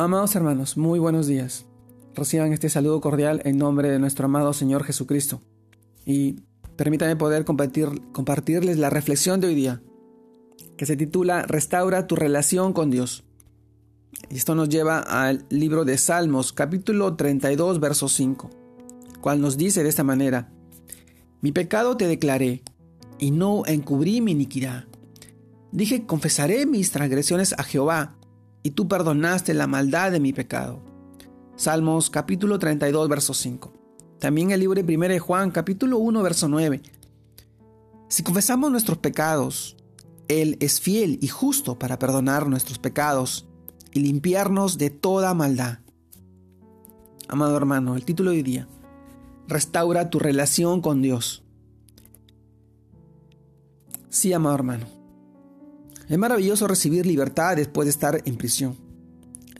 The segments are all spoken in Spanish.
Amados hermanos, muy buenos días. Reciban este saludo cordial en nombre de nuestro amado Señor Jesucristo. Y permítanme poder compartir, compartirles la reflexión de hoy día, que se titula Restaura tu relación con Dios. Y esto nos lleva al libro de Salmos, capítulo 32, verso 5, cual nos dice de esta manera, Mi pecado te declaré, y no encubrí mi iniquidad. Dije, confesaré mis transgresiones a Jehová, y tú perdonaste la maldad de mi pecado. Salmos capítulo 32, verso 5. También el libro de 1 de Juan capítulo 1, verso 9. Si confesamos nuestros pecados, Él es fiel y justo para perdonar nuestros pecados y limpiarnos de toda maldad. Amado hermano, el título de hoy día, restaura tu relación con Dios. Sí, amado hermano, es maravilloso recibir libertad después de estar en prisión.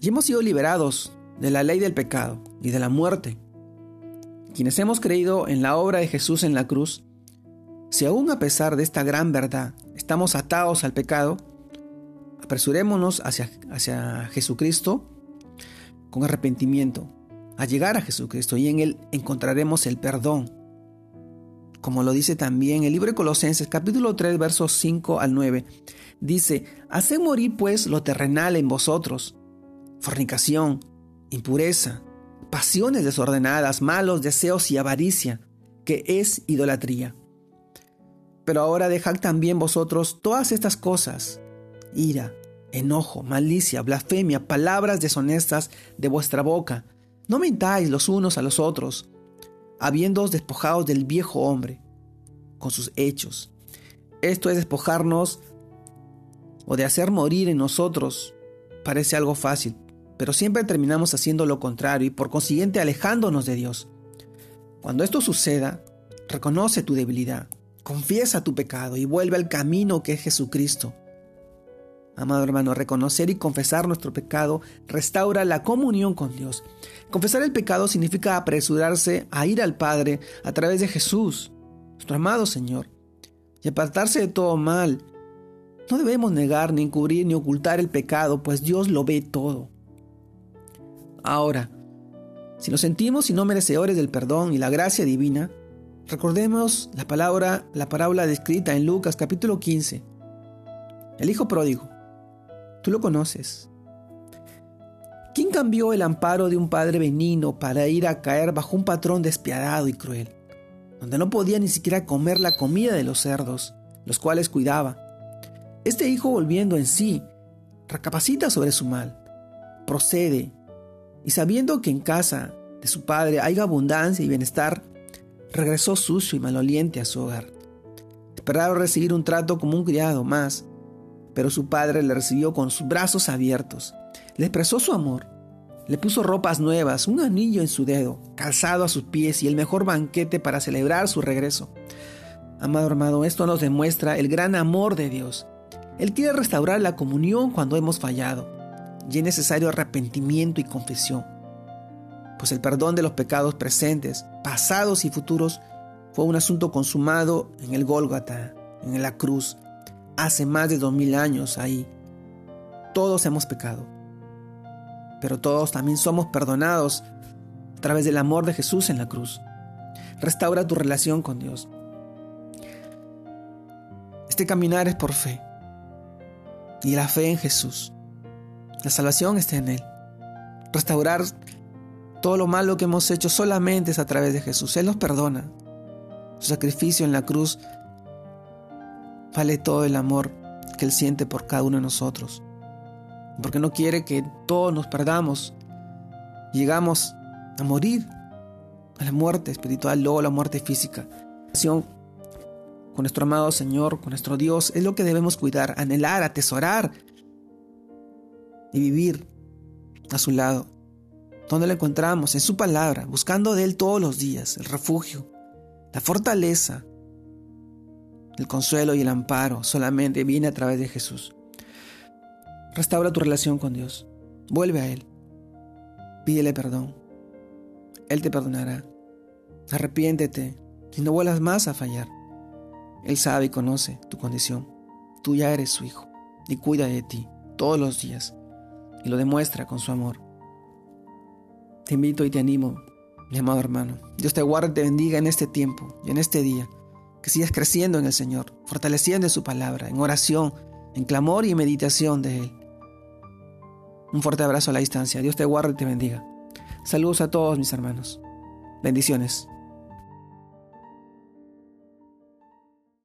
Y hemos sido liberados de la ley del pecado y de la muerte. Quienes hemos creído en la obra de Jesús en la cruz, si aún a pesar de esta gran verdad estamos atados al pecado, apresurémonos hacia, hacia Jesucristo con arrepentimiento, a llegar a Jesucristo y en Él encontraremos el perdón. Como lo dice también el libro de Colosenses capítulo 3 versos 5 al 9. Dice, haced morir pues lo terrenal en vosotros, fornicación, impureza, pasiones desordenadas, malos deseos y avaricia, que es idolatría. Pero ahora dejad también vosotros todas estas cosas, ira, enojo, malicia, blasfemia, palabras deshonestas de vuestra boca. No mintáis los unos a los otros, habiéndoos despojados del viejo hombre, con sus hechos. Esto es despojarnos o de hacer morir en nosotros parece algo fácil, pero siempre terminamos haciendo lo contrario y por consiguiente alejándonos de Dios. Cuando esto suceda, reconoce tu debilidad, confiesa tu pecado y vuelve al camino que es Jesucristo. Amado hermano, reconocer y confesar nuestro pecado restaura la comunión con Dios. Confesar el pecado significa apresurarse a ir al Padre a través de Jesús, nuestro amado Señor, y apartarse de todo mal no debemos negar, ni encubrir, ni ocultar el pecado, pues Dios lo ve todo. Ahora, si nos sentimos y no merecedores del perdón y la gracia divina, recordemos la palabra, la parábola descrita en Lucas capítulo 15. El hijo pródigo. Tú lo conoces. ¿Quién cambió el amparo de un padre benigno para ir a caer bajo un patrón despiadado y cruel, donde no podía ni siquiera comer la comida de los cerdos, los cuales cuidaba? Este hijo volviendo en sí, recapacita sobre su mal, procede, y sabiendo que en casa de su padre hay abundancia y bienestar, regresó sucio y maloliente a su hogar. Esperaba recibir un trato como un criado más, pero su padre le recibió con sus brazos abiertos, le expresó su amor, le puso ropas nuevas, un anillo en su dedo, calzado a sus pies y el mejor banquete para celebrar su regreso. Amado hermano, esto nos demuestra el gran amor de Dios. Él quiere restaurar la comunión cuando hemos fallado, y es necesario arrepentimiento y confesión, pues el perdón de los pecados presentes, pasados y futuros fue un asunto consumado en el Gólgata, en la cruz, hace más de dos mil años ahí. Todos hemos pecado, pero todos también somos perdonados a través del amor de Jesús en la cruz. Restaura tu relación con Dios. Este caminar es por fe y la fe en Jesús. La salvación está en Él. Restaurar todo lo malo que hemos hecho solamente es a través de Jesús. Él nos perdona. Su sacrificio en la cruz vale todo el amor que Él siente por cada uno de nosotros. Porque no quiere que todos nos perdamos. Llegamos a morir, a la muerte espiritual, luego a la muerte física con nuestro amado Señor, con nuestro Dios, es lo que debemos cuidar, anhelar, atesorar y vivir a su lado. ¿Dónde lo encontramos? En su palabra, buscando de Él todos los días, el refugio, la fortaleza, el consuelo y el amparo solamente viene a través de Jesús. Restaura tu relación con Dios. Vuelve a Él. Pídele perdón. Él te perdonará. Arrepiéntete y no vuelvas más a fallar. Él sabe y conoce tu condición. Tú ya eres su hijo y cuida de ti todos los días y lo demuestra con su amor. Te invito y te animo, mi amado hermano. Dios te guarde y te bendiga en este tiempo y en este día. Que sigas creciendo en el Señor, fortaleciendo en su palabra, en oración, en clamor y meditación de Él. Un fuerte abrazo a la distancia. Dios te guarde y te bendiga. Saludos a todos mis hermanos. Bendiciones.